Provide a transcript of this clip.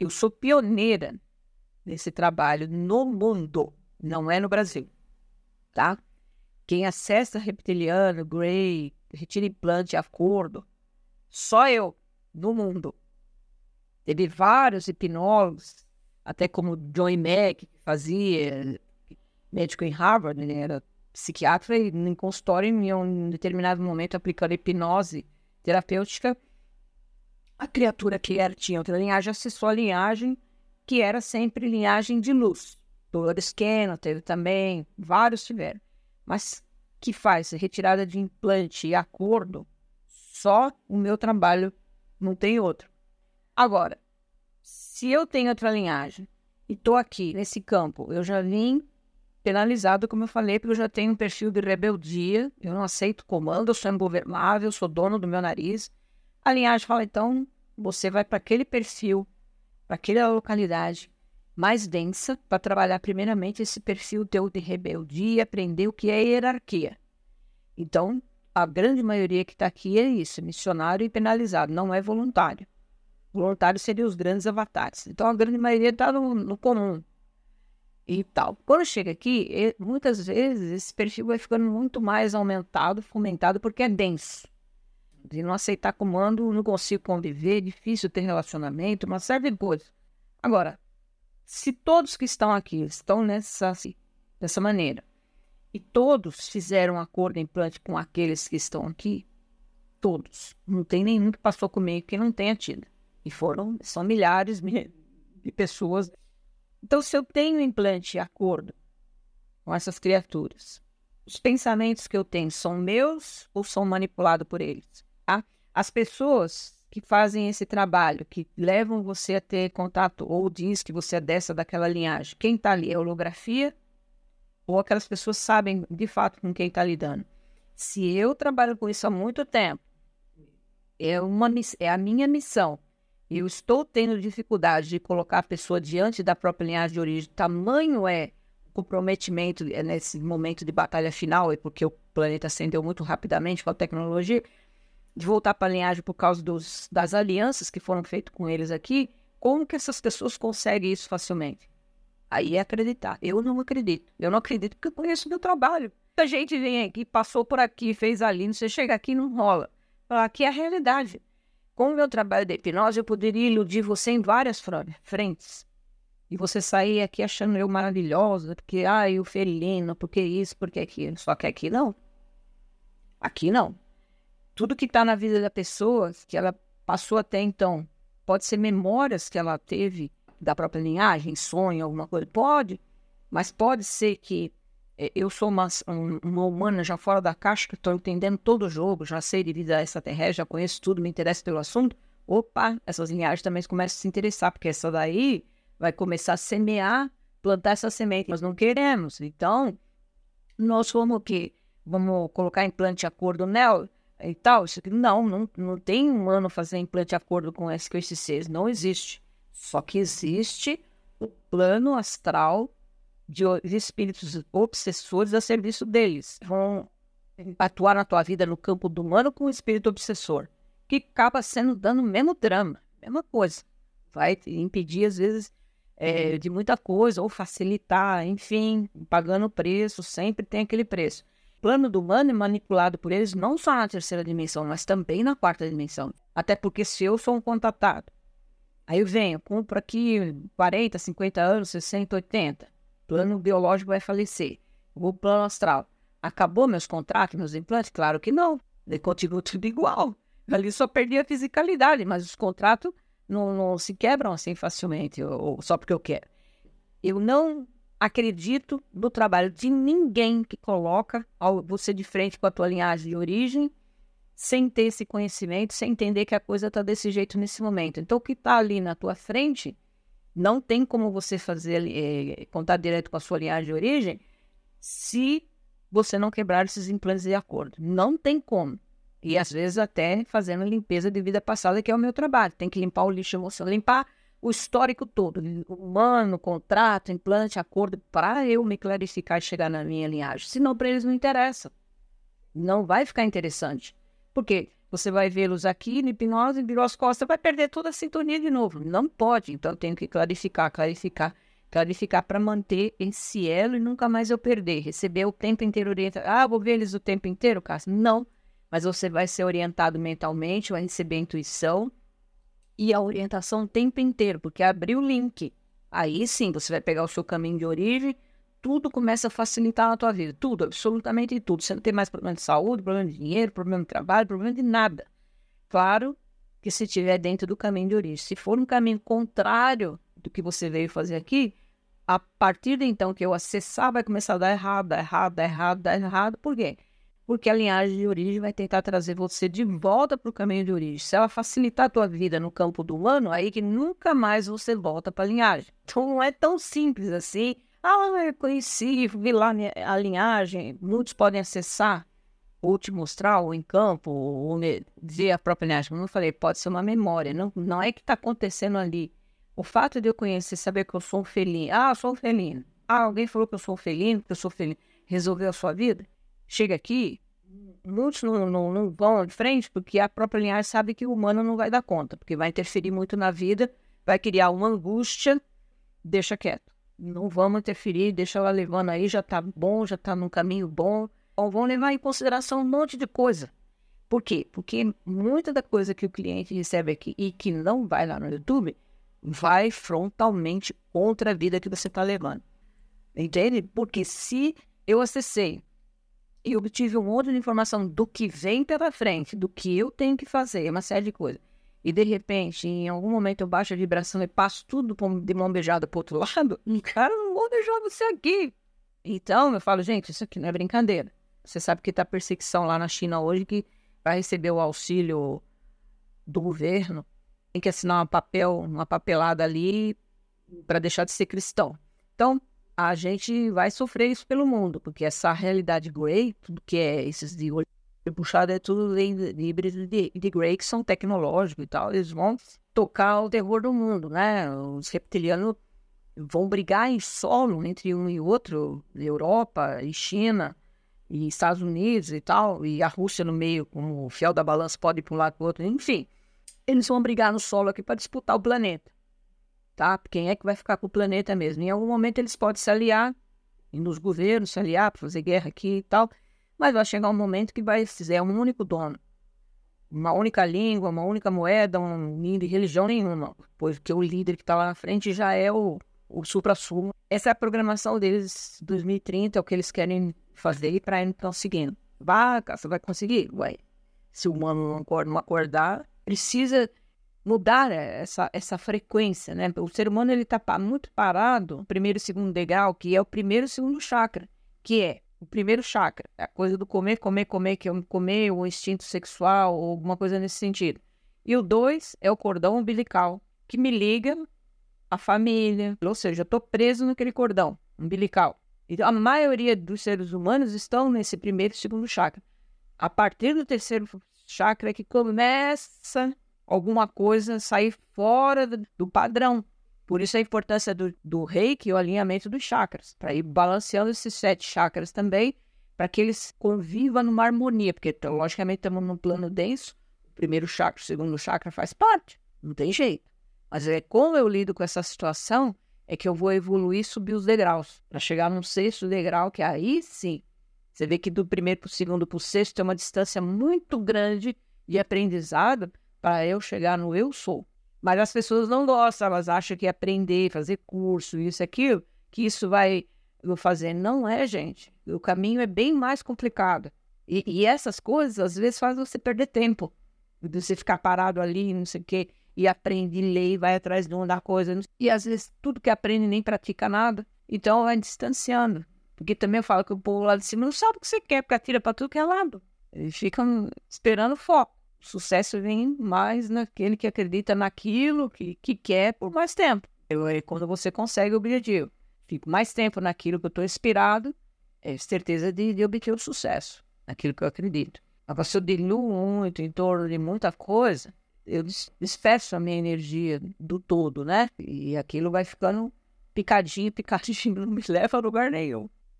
Eu sou pioneira nesse trabalho no mundo, não é no Brasil, tá? Quem acessa reptiliano, Gray, retira implante, acordo, só eu no mundo. Teve vários hipnólogos, até como John Mack, que fazia, médico em Harvard, ele era psiquiatra e em consultório, em um determinado momento, aplicando hipnose terapêutica, a criatura que era, tinha outra linhagem acessou a linhagem que era sempre linhagem de luz. Dolores Cannon teve também, vários tiveram. Mas que faz retirada de implante e acordo, só o meu trabalho não tem outro. Agora, se eu tenho outra linhagem e estou aqui nesse campo, eu já vim penalizado, como eu falei, porque eu já tenho um perfil de rebeldia, eu não aceito comando, eu sou ingovernável, sou dono do meu nariz. A linhagem fala, então, você vai para aquele perfil, para aquela localidade mais densa, para trabalhar primeiramente esse perfil teu de rebeldia, aprender o que é hierarquia. Então, a grande maioria que está aqui é isso, missionário e penalizado, não é voluntário. Voluntário seriam os grandes avatares. Então, a grande maioria está no, no comum, e tal. Quando chega aqui, muitas vezes esse perfil vai ficando muito mais aumentado, fomentado, porque é denso. De não aceitar comando, não consigo conviver, é difícil ter relacionamento, uma série de coisas. Agora, se todos que estão aqui estão nessa, dessa maneira, e todos fizeram acordo implante com aqueles que estão aqui, todos, não tem nenhum que passou comigo que não tenha tido. E foram, são milhares de pessoas então, se eu tenho implante de acordo com essas criaturas, os pensamentos que eu tenho são meus ou são manipulados por eles? As pessoas que fazem esse trabalho, que levam você a ter contato ou diz que você é dessa daquela linhagem, quem está ali é holografia ou aquelas pessoas sabem de fato com quem está lidando? Se eu trabalho com isso há muito tempo, é, uma, é a minha missão eu estou tendo dificuldade de colocar a pessoa diante da própria linhagem de origem, tamanho é o comprometimento é nesse momento de batalha final, e porque o planeta ascendeu muito rapidamente com a tecnologia, de voltar para a linhagem por causa dos, das alianças que foram feitas com eles aqui, como que essas pessoas conseguem isso facilmente? Aí é acreditar. Eu não acredito. Eu não acredito porque eu conheço meu trabalho. A gente vem aqui, passou por aqui, fez ali, você chega aqui não rola. Aqui é a realidade. Com o meu trabalho de hipnose, eu poderia iludir você em várias frentes. E você sair aqui achando eu maravilhosa, porque, ai, o felino, porque isso, porque aquilo. Só que aqui não. Aqui não. Tudo que está na vida da pessoa, que ela passou até então, pode ser memórias que ela teve da própria linhagem, sonho, alguma coisa. Pode, mas pode ser que é, eu sou uma, uma humana já fora da caixa, que estou entendendo todo o jogo, já sei de vida extraterrestre, já conheço tudo, me interessa pelo assunto. Opa, essas linhagens também começam a se interessar, porque essa daí vai começar a semear, plantar essa semente. Nós não queremos. Então, nós vamos o quê? Vamos colocar implante de acordo nela e tal? Isso aqui, não, não, não tem humano fazer implante de acordo com SQSCs. Não existe. Só que existe o plano astral de espíritos obsessores a serviço deles. Vão atuar na tua vida no campo do humano com o espírito obsessor, que acaba sendo dando o mesmo drama, mesma coisa. Vai impedir, às vezes, é, de muita coisa, ou facilitar, enfim, pagando preço, sempre tem aquele preço. Plano do humano é manipulado por eles não só na terceira dimensão, mas também na quarta dimensão. Até porque se eu sou um contatado, aí eu venho, compro aqui 40, 50 anos, 60, 80 plano biológico vai falecer. O plano astral. Acabou meus contratos, meus implantes? Claro que não. Ele continua tudo igual. Ali só perdi a fisicalidade, mas os contratos não, não se quebram assim facilmente, ou, ou só porque eu quero. Eu não acredito no trabalho de ninguém que coloca você de frente com a tua linhagem de origem sem ter esse conhecimento, sem entender que a coisa está desse jeito nesse momento. Então, o que está ali na tua frente não tem como você fazer é, contato direto com a sua linhagem de origem se você não quebrar esses implantes de acordo. Não tem como. E às vezes até fazendo limpeza de vida passada, que é o meu trabalho. Tem que limpar o lixo emocional, limpar o histórico todo, humano, contrato, implante, acordo, para eu me clarificar e chegar na minha linhagem. Senão, para eles não interessa. Não vai ficar interessante. Porque você vai vê-los aqui na hipnose, virou as costas, vai perder toda a sintonia de novo. Não pode. Então, eu tenho que clarificar, clarificar, clarificar para manter esse elo e nunca mais eu perder. Receber o tempo inteiro orientado. Ah, vou ver eles o tempo inteiro, Cássio? Não. Mas você vai ser orientado mentalmente, vai receber intuição e a orientação o tempo inteiro, porque abrir o link. Aí sim, você vai pegar o seu caminho de origem, tudo começa a facilitar na tua vida. Tudo, absolutamente tudo. Você não tem mais problema de saúde, problema de dinheiro, problema de trabalho, problema de nada. Claro que se estiver dentro do caminho de origem. Se for um caminho contrário do que você veio fazer aqui, a partir de então que eu acessar, vai começar a dar errado, dar errado, dar errado, dar errado. Por quê? Porque a linhagem de origem vai tentar trazer você de volta para o caminho de origem. Se ela facilitar a tua vida no campo do humano, aí que nunca mais você volta para a linhagem. Então não é tão simples assim ah, eu conheci, vi lá a linhagem. Muitos podem acessar ou te mostrar, ou em campo, ou ver a própria linhagem. Como eu falei, pode ser uma memória. Não, não é que está acontecendo ali. O fato de eu conhecer, saber que eu sou um felino. Ah, eu sou um felino. Ah, alguém falou que eu sou um felino, que eu sou felino. Resolveu a sua vida? Chega aqui, muitos não, não, não vão de frente porque a própria linhagem sabe que o humano não vai dar conta, porque vai interferir muito na vida, vai criar uma angústia, deixa quieto não vamos interferir, deixa ela levando aí, já tá bom, já tá num caminho bom. Ou vão levar em consideração um monte de coisa. Por quê? Porque muita da coisa que o cliente recebe aqui e que não vai lá no YouTube vai frontalmente contra a vida que você está levando. Entende? Porque se eu acessei e obtive um monte de informação do que vem pela frente, do que eu tenho que fazer, uma série de coisas, e de repente, em algum momento eu baixo a vibração e passo tudo de mão beijada pro outro lado, cara, não vou deixar você aqui. Então eu falo, gente, isso aqui não é brincadeira. Você sabe que tá perseguição lá na China hoje que vai receber o auxílio do governo, tem que assinar um papel, uma papelada ali para deixar de ser cristão. Então, a gente vai sofrer isso pelo mundo, porque essa realidade grey, tudo que é esses de puxado é tudo híbrido de, de Grey, que são tecnológicos e tal. Eles vão tocar o terror do mundo, né? Os reptilianos vão brigar em solo entre um e outro, Europa e China e Estados Unidos e tal, e a Rússia no meio, como o fiel da balança pode ir para um lado para o outro, enfim. Eles vão brigar no solo aqui para disputar o planeta, tá? Quem é que vai ficar com o planeta mesmo? Em algum momento eles podem se aliar, nos governos se aliar para fazer guerra aqui e tal, mas vai chegar um momento que vai ser um único dono. Uma única língua, uma única moeda, um de religião nenhuma. Porque o líder que está lá na frente já é o, o supra-sumo. Essa é a programação deles 2030, é o que eles querem fazer para eles estão seguindo. Vai, você vai conseguir? Vai. Se o humano não acordar, precisa mudar essa, essa frequência, né? O ser humano ele está muito parado, primeiro e segundo degrau, que é o primeiro e segundo chakra, que é o primeiro chakra, é a coisa do comer, comer, comer, que eu comer, o instinto sexual, ou alguma coisa nesse sentido. E o dois é o cordão umbilical, que me liga à família, ou seja, eu estou preso naquele cordão umbilical. Então, a maioria dos seres humanos estão nesse primeiro e segundo chakra. A partir do terceiro chakra é que começa alguma coisa sair fora do padrão. Por isso a importância do, do reiki, o alinhamento dos chakras, para ir balanceando esses sete chakras também, para que eles convivam numa harmonia, porque então, logicamente estamos num plano denso, o primeiro chakra, o segundo chakra faz parte, não tem jeito. Mas é como eu lido com essa situação, é que eu vou evoluir subir os degraus, para chegar no sexto degrau, que aí sim, você vê que do primeiro para o segundo para o sexto tem uma distância muito grande de aprendizado para eu chegar no eu sou. Mas as pessoas não gostam, elas acham que aprender, fazer curso, isso, aquilo, que isso vai fazer. Não é, gente. O caminho é bem mais complicado. E, e essas coisas, às vezes, fazem você perder tempo. Você ficar parado ali, não sei o quê, e aprende, lê, vai atrás de uma coisa. E às vezes tudo que aprende nem pratica nada. Então vai distanciando. Porque também eu falo que o povo lá de cima não sabe o que você quer, porque atira para tudo que é lado. Eles ficam esperando foco sucesso vem mais naquele que acredita naquilo que, que quer por mais tempo. Eu, é quando você consegue o objetivo. Fico mais tempo naquilo que eu estou inspirado, é certeza de, de obter o sucesso, naquilo que eu acredito. Agora, se eu diluo muito em torno de muita coisa, eu despeço a minha energia do todo, né? E aquilo vai ficando picadinho, picadinho, não me leva a lugar nenhum.